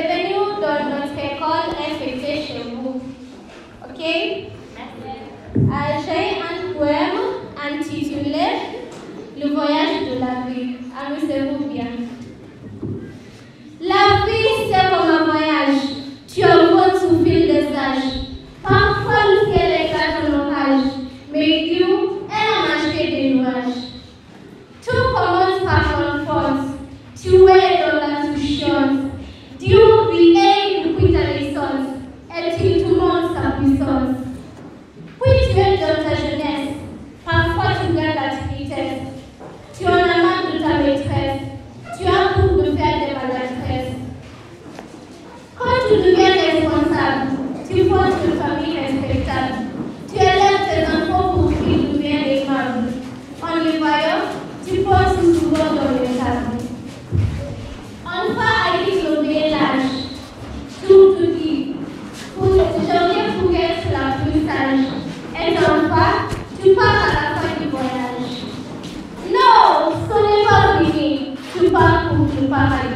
Revenue does not call inflation move. Okay? J'ai un poème intitulé Le voyage de la vie. tu deviens responsable, tu forges une famille respectable, tu élèves tes enfants pour qu'ils deviennent des membres. En les voyant, tu penses souvent dans les. On va à qui l'obéir l'âge, tout te dit, pour jamais pour être la plus sage. Et enfin, tu pars à la fin du voyage. Non, ce n'est pas fini, tu pars pour le paradis.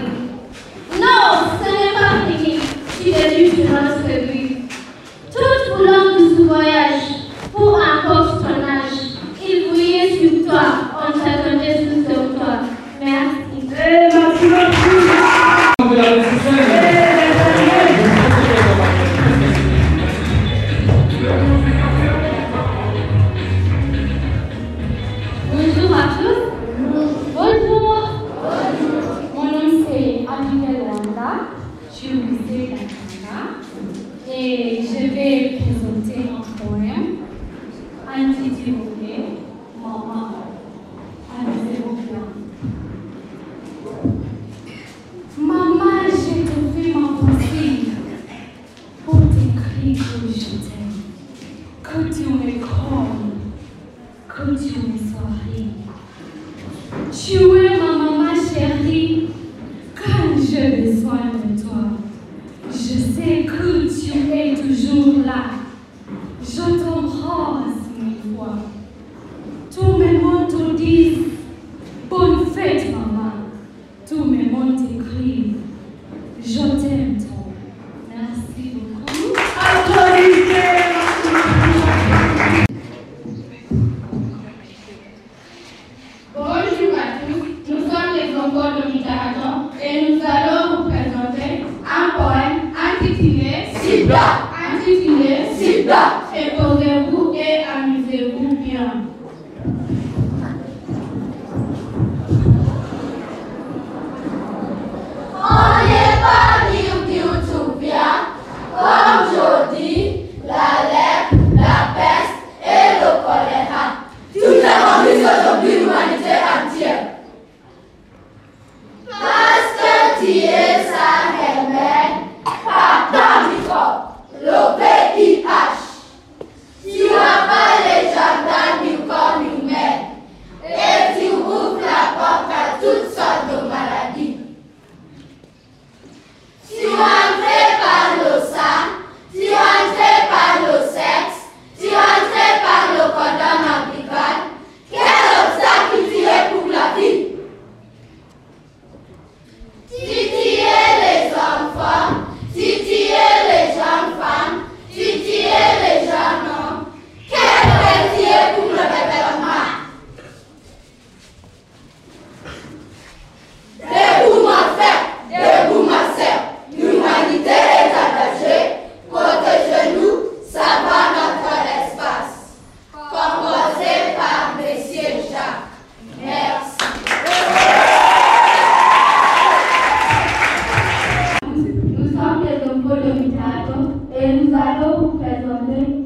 Zato, Elizado, Pedro André,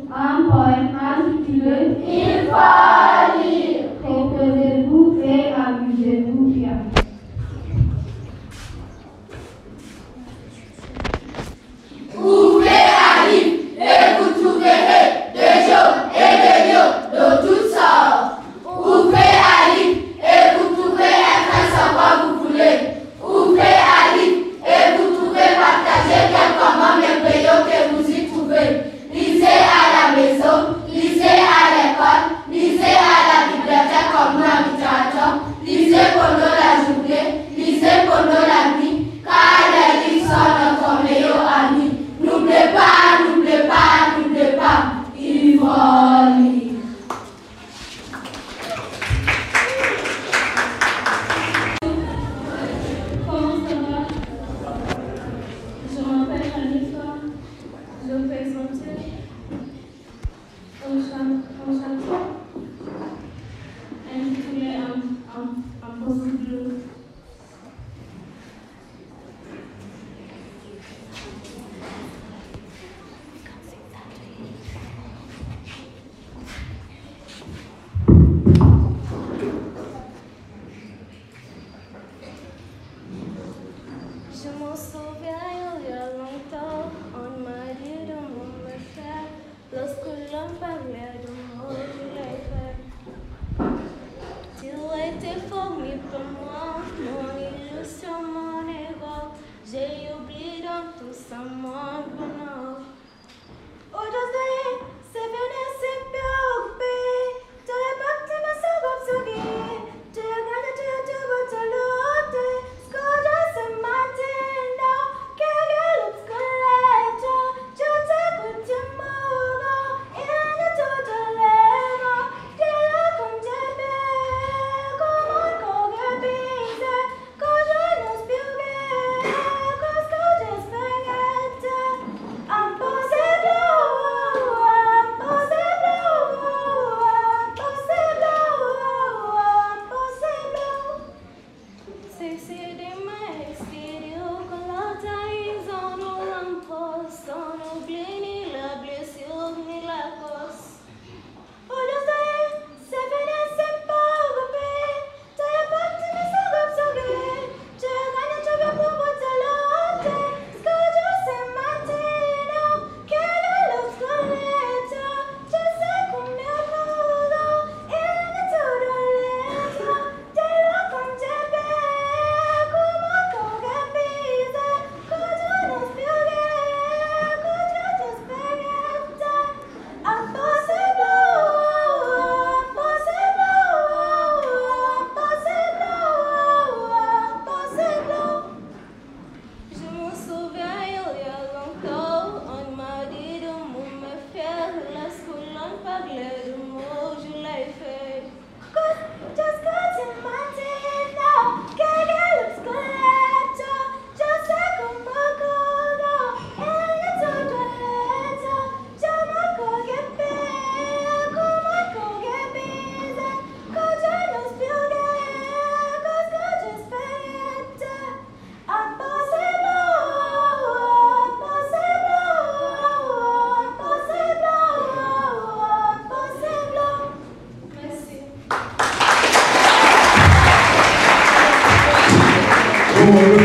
Come on,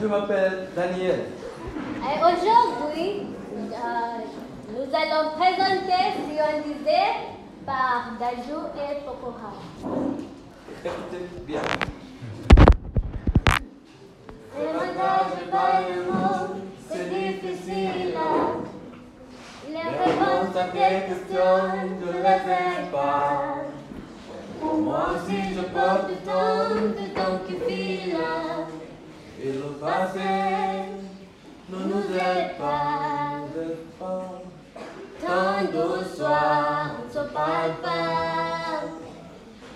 Je m'appelle Daniel. Et aujourd'hui, Euh, nous allons présenter Sionisé par Dajou et Pokora. Écoutez bien. Les par le monde, c'est difficile. Les réponses à tes questions, je ne les pas. Pour moi aussi, je porte du temps, du temps qui file. Et le passé ne nous aide pas. pang Tango soir, parle pas.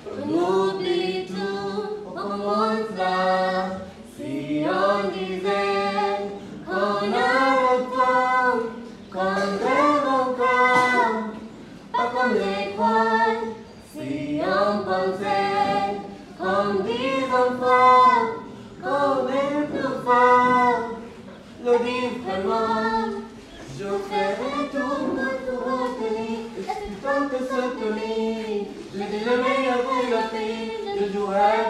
On oublie tout, on commence à que ce tenis, je dis jamais à vous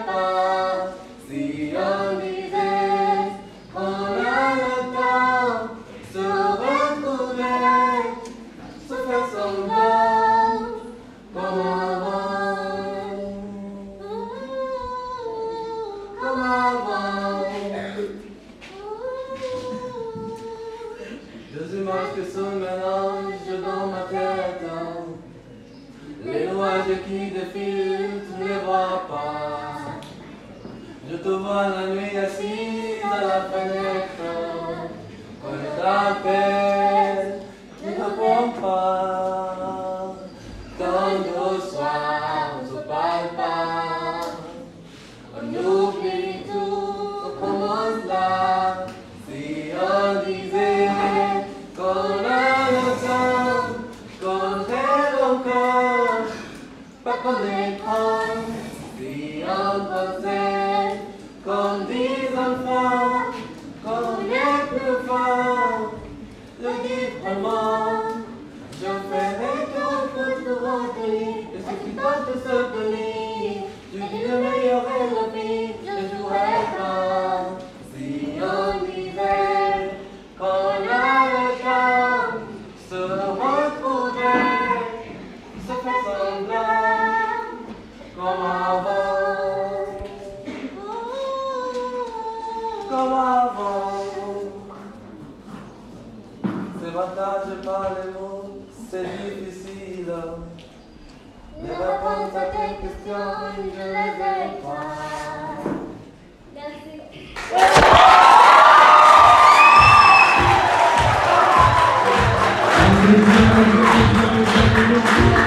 pas. Dis I'm gonna go to.